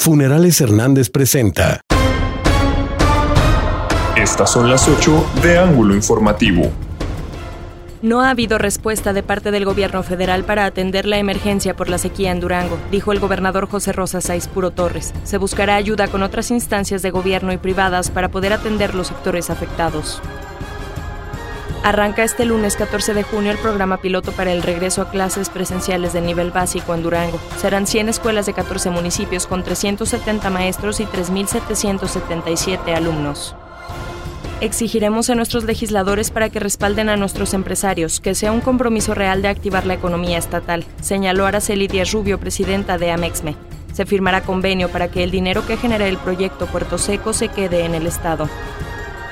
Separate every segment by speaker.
Speaker 1: Funerales Hernández presenta.
Speaker 2: Estas son las 8 de Ángulo Informativo.
Speaker 3: No ha habido respuesta de parte del gobierno federal para atender la emergencia por la sequía en Durango, dijo el gobernador José Rosa Saiz Puro Torres. Se buscará ayuda con otras instancias de gobierno y privadas para poder atender los sectores afectados. Arranca este lunes 14 de junio el programa piloto para el regreso a clases presenciales de nivel básico en Durango. Serán 100 escuelas de 14 municipios con 370 maestros y 3.777 alumnos. Exigiremos a nuestros legisladores para que respalden a nuestros empresarios, que sea un compromiso real de activar la economía estatal, señaló Araceli Díaz Rubio, presidenta de Amexme. Se firmará convenio para que el dinero que genere el proyecto Puerto Seco se quede en el Estado.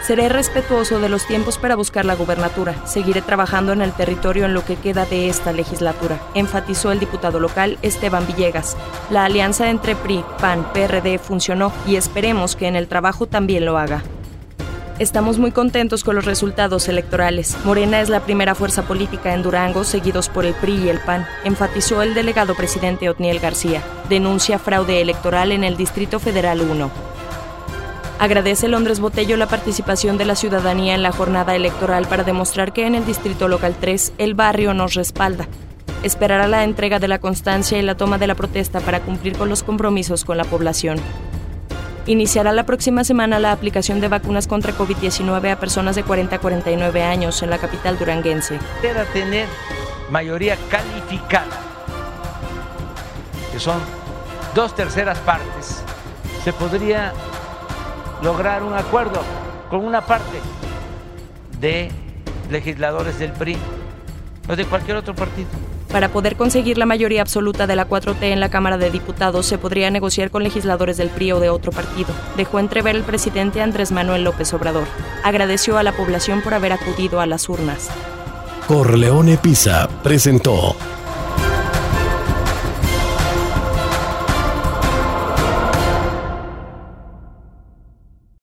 Speaker 3: Seré respetuoso de los tiempos para buscar la gubernatura. Seguiré trabajando en el territorio en lo que queda de esta legislatura, enfatizó el diputado local Esteban Villegas. La alianza entre PRI, PAN, PRD funcionó y esperemos que en el trabajo también lo haga. Estamos muy contentos con los resultados electorales. Morena es la primera fuerza política en Durango, seguidos por el PRI y el PAN, enfatizó el delegado presidente Otniel García. Denuncia fraude electoral en el Distrito Federal 1. Agradece Londres Botello la participación de la ciudadanía en la jornada electoral para demostrar que en el Distrito Local 3 el barrio nos respalda. Esperará la entrega de la constancia y la toma de la protesta para cumplir con los compromisos con la población. Iniciará la próxima semana la aplicación de vacunas contra COVID-19 a personas de 40 a 49 años en la capital duranguense.
Speaker 4: Debe tener mayoría calificada, que son dos terceras partes. Se podría lograr un acuerdo con una parte de legisladores del PRI o de cualquier otro partido.
Speaker 3: Para poder conseguir la mayoría absoluta de la 4T en la Cámara de Diputados se podría negociar con legisladores del PRI o de otro partido, dejó entrever el presidente Andrés Manuel López Obrador. Agradeció a la población por haber acudido a las urnas.
Speaker 1: Corleone Pisa presentó